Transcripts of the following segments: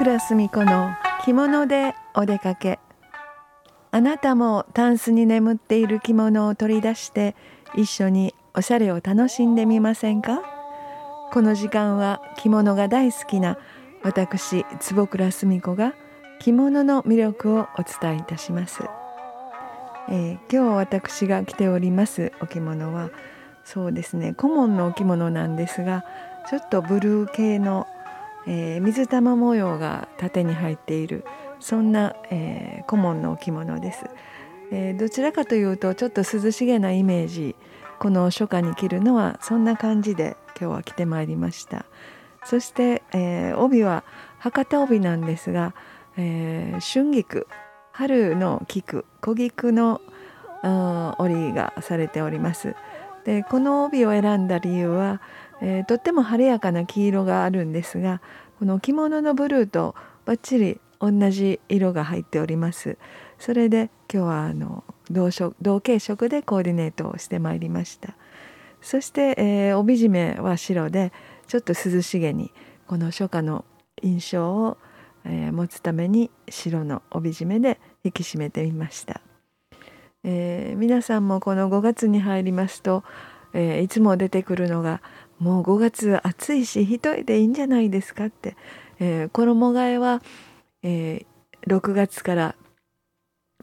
倉澄子の着物でお出かけ。あなたもタンスに眠っている着物を取り出して一緒におしゃれを楽しんでみませんか？この時間は着物が大好きな私坪倉澄子が着物の魅力をお伝えいたします、えー、今日私が着ておりますお着物はそうですね顧問のお着物なんですがちょっとブルー系のえー、水玉模様が縦に入っているそんな、えー、顧問の着物です、えー、どちらかというとちょっと涼しげなイメージこの初夏に着るのはそんな感じで今日は着てまいりました。そして、えー、帯は博多帯なんですが、えー、春菊春の菊小菊の織りがされております。でこの帯を選んだ理由はえー、とっても晴れやかな黄色があるんですがこの着物のブルーとバッチリ同じ色が入っております。それで今日はあの同色同系色でコーディネートをしてまいりました。そして、えー、帯締めは白でちょっと涼しげにこの初夏の印象を、えー、持つために白の帯締めで引き締めてみました、えー、皆さんもこの5月に入りますと、えいつも出てくるのがもう5月暑いし一重でいいんじゃないですかって、えー、衣替えは、えー、6月から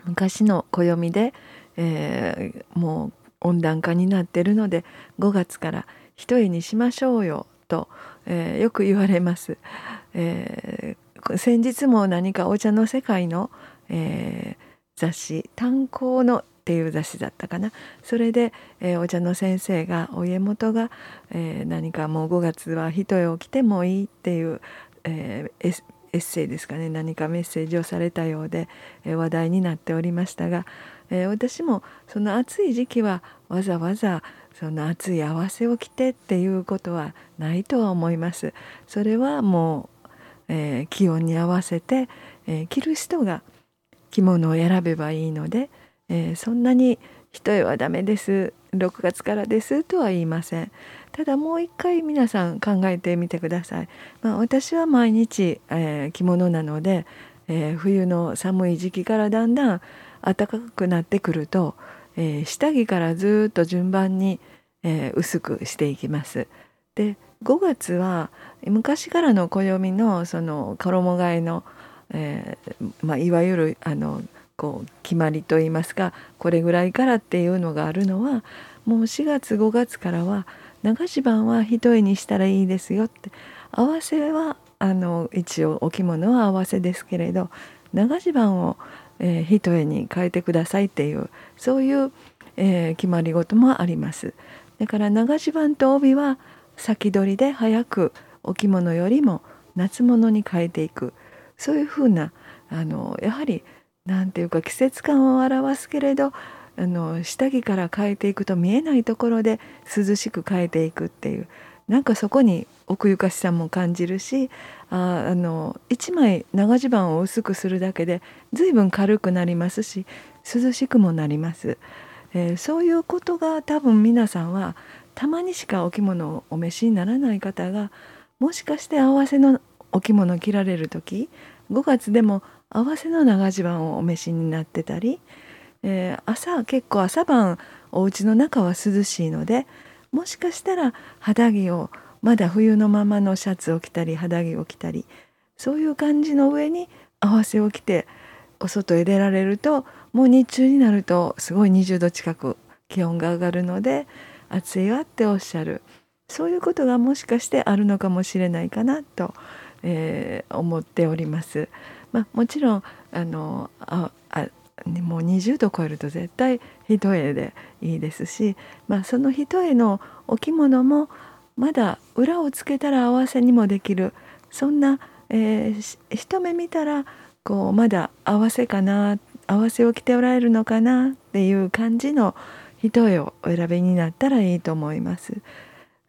昔の暦で、えー、もう温暖化になってるので5月から一重にしましょうよと、えー、よく言われます、えー、先日も何かお茶の世界の、雑誌「炭鉱のっていう雑誌だったかなそれで、えー、お茶の先生がお家元が、えー、何かもう5月は一重を着てもいいっていう、えー、エッセイですかね何かメッセージをされたようで、え話題になっておりましたが、え私もその暑い時期はわざわざその暑い合わせを着てっていうことはないとは思います。それはもう、え気温に合わせて、え着る人が着物を選べばいいので、えー、そんなに一重はダメです。6月からです。とは言いません。ただもう一回皆さん考えてみてください、まあ、私は毎日、えー、着物なので、えー、冬の寒い時期からだんだん暖かくなってくると、え下着からずっと順番に、え薄くしていきます。で5月は昔からの暦のその衣替えの、えまあ、いわゆるあのこう決まりといいますかこれぐらいからっていうのがあるのはもう4月5月からは長襦袢は一重にしたらいいですよって合わせはあの一応お着物は合わせですけれど長襦袢を、えー、一重に変えてくださいっていうそういう、えー、決まり事もあります。だから長襦袢と帯は先取りで早くお着物よりも夏物に変えていくそういうふうなあのやはり何ていうか季節感を表すけれどあの下着から変えていくと見えないところで涼しく変えていくっていう。なんかそこに奥ゆかしさも感じるしああの1枚長襦袢を薄くするだけで随分軽くなりますし涼しくもなります、えー、そういうことが多分皆さんはたまにしかお着物をお召しにならない方がもしかして合わせのお着物を着られる時5月でも合わせの長襦袢をお召しになってたり、えー、朝結構朝晩お家の中は涼しいのでもしかしたら肌着をまだ冬のままのシャツを着たり肌着を着たりそういう感じの上に合わせを着てお外へ出られるともう日中になるとすごい20度近く気温が上がるので暑いわっておっしゃる。そういうことがもしかしてあるのかもしれないかなと、えー、思っております。まあ、もちろんあのああもう20度超えると絶対一重でいいですし、まあ、その一重のお着物もまだ裏をつけたら合わせにもできるそんな、えー、一目見たらこうまだ合わせかな合わせを着ておられるのかなっていう感じの一重をお選びになったらいいと思います。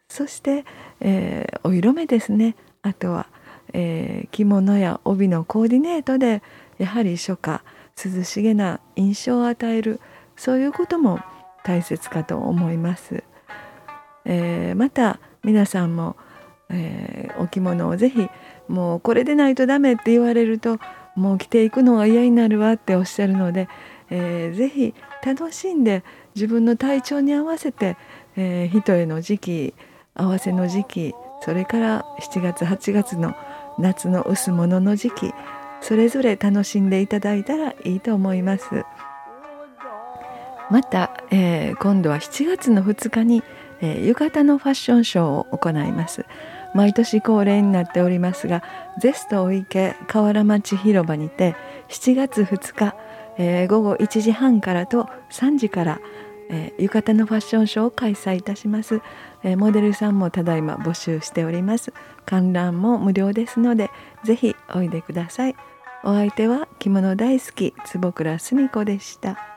そして、えー、お色目ですねあとはえー、着物や帯のコーディネートでやはり初夏涼しげな印象を与えるそういうことも大切かと思います。えー、また皆さんも、えー、お着物をぜひもうこれでないとダメって言われるともう着ていくのが嫌になるわっておっしゃるので、えー、ぜひ楽しんで自分の体調に合わせて、えー、人への時期合わせの時期それから7月8月の夏の薄物の時期それぞれ楽しんでいただいたらいいと思います。また、えー、今度は7月の2日に、えー、浴衣のファッションショーを行います。毎年恒例になっておりますがゼストお池河原町広場にて7月2日、えー、午後1時半からと3時から、えー、浴衣のファッションショーを開催いたします、えー、モデルさんもただいま募集しております。観覧も無料ですのでぜひおいでください。お相手は着物大好き坪倉澄子でした。